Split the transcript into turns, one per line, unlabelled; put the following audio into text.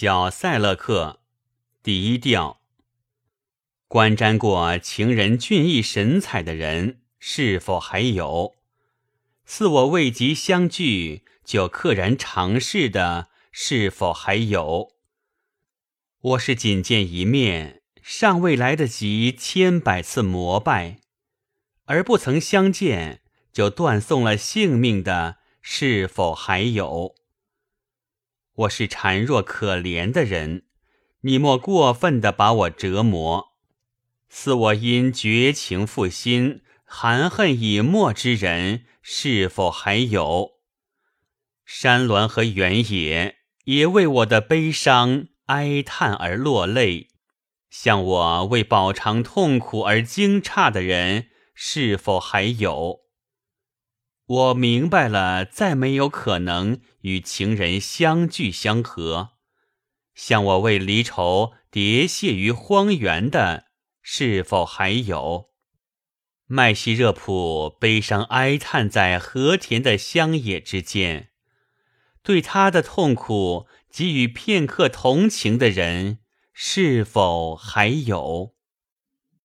小塞勒克，第一调。观瞻过情人俊逸神采的人，是否还有？似我未及相聚就溘然长逝的，是否还有？我是仅见一面，尚未来得及千百次膜拜，而不曾相见就断送了性命的，是否还有？我是孱弱可怜的人，你莫过分的把我折磨。似我因绝情负心、含恨以沫之人，是否还有？山峦和原野也为我的悲伤哀叹而落泪。像我为饱尝痛苦而惊诧的人，是否还有？我明白了，再没有可能与情人相聚相合。像我为离愁喋谢于荒原的，是否还有？麦西热普悲伤哀叹在和田的乡野之间，对他的痛苦给予片刻同情的人，是否还有？